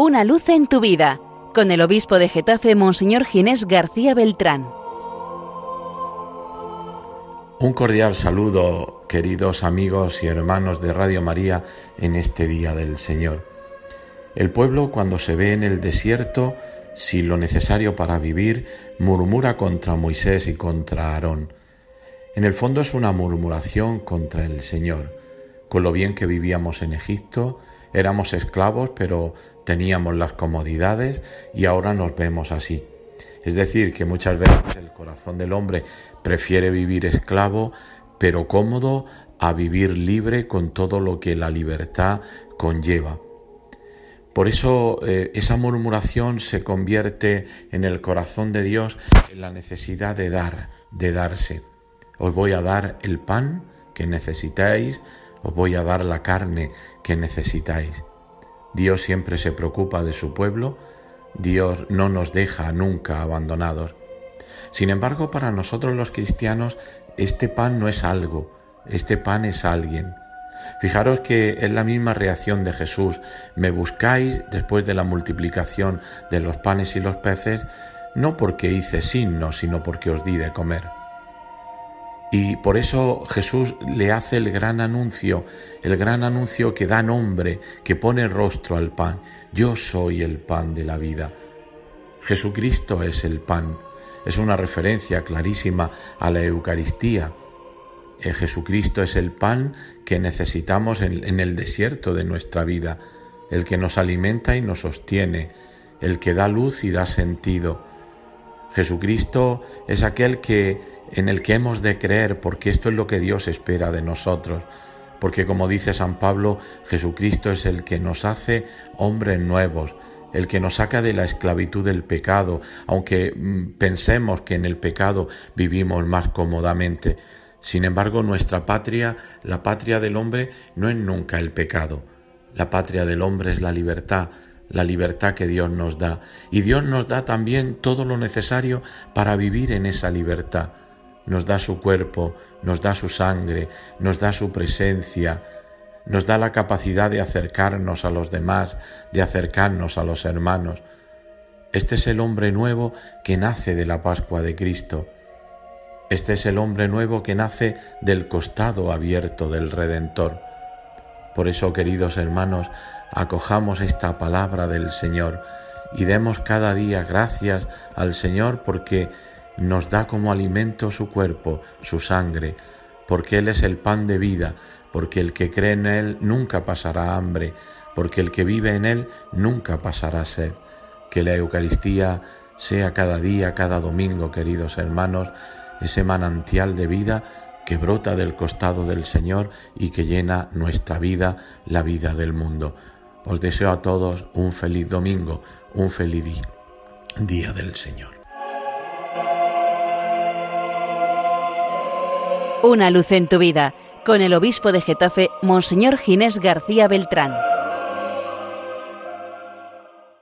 Una luz en tu vida, con el obispo de Getafe, Monseñor Ginés García Beltrán. Un cordial saludo, queridos amigos y hermanos de Radio María, en este día del Señor. El pueblo, cuando se ve en el desierto, sin lo necesario para vivir, murmura contra Moisés y contra Aarón. En el fondo es una murmuración contra el Señor. Con lo bien que vivíamos en Egipto, éramos esclavos, pero teníamos las comodidades y ahora nos vemos así. Es decir, que muchas veces el corazón del hombre prefiere vivir esclavo, pero cómodo, a vivir libre con todo lo que la libertad conlleva. Por eso eh, esa murmuración se convierte en el corazón de Dios en la necesidad de dar, de darse. Os voy a dar el pan que necesitáis, os voy a dar la carne que necesitáis. Dios siempre se preocupa de su pueblo, Dios no nos deja nunca abandonados. Sin embargo, para nosotros los cristianos, este pan no es algo, este pan es alguien. Fijaros que es la misma reacción de Jesús. Me buscáis después de la multiplicación de los panes y los peces, no porque hice signos, sino porque os di de comer. Y por eso Jesús le hace el gran anuncio, el gran anuncio que da nombre, que pone rostro al pan. Yo soy el pan de la vida. Jesucristo es el pan. Es una referencia clarísima a la Eucaristía. Eh, Jesucristo es el pan que necesitamos en el desierto de nuestra vida, el que nos alimenta y nos sostiene, el que da luz y da sentido. Jesucristo es aquel que en el que hemos de creer, porque esto es lo que Dios espera de nosotros. Porque como dice San Pablo, Jesucristo es el que nos hace hombres nuevos, el que nos saca de la esclavitud del pecado, aunque mm, pensemos que en el pecado vivimos más cómodamente. Sin embargo, nuestra patria, la patria del hombre, no es nunca el pecado. La patria del hombre es la libertad, la libertad que Dios nos da. Y Dios nos da también todo lo necesario para vivir en esa libertad nos da su cuerpo, nos da su sangre, nos da su presencia, nos da la capacidad de acercarnos a los demás, de acercarnos a los hermanos. Este es el hombre nuevo que nace de la Pascua de Cristo. Este es el hombre nuevo que nace del costado abierto del Redentor. Por eso, queridos hermanos, acojamos esta palabra del Señor y demos cada día gracias al Señor porque nos da como alimento su cuerpo, su sangre, porque Él es el pan de vida, porque el que cree en Él nunca pasará hambre, porque el que vive en Él nunca pasará sed. Que la Eucaristía sea cada día, cada domingo, queridos hermanos, ese manantial de vida que brota del costado del Señor y que llena nuestra vida, la vida del mundo. Os deseo a todos un feliz domingo, un feliz día del Señor. Una luz en tu vida, con el obispo de Getafe, Monseñor Ginés García Beltrán.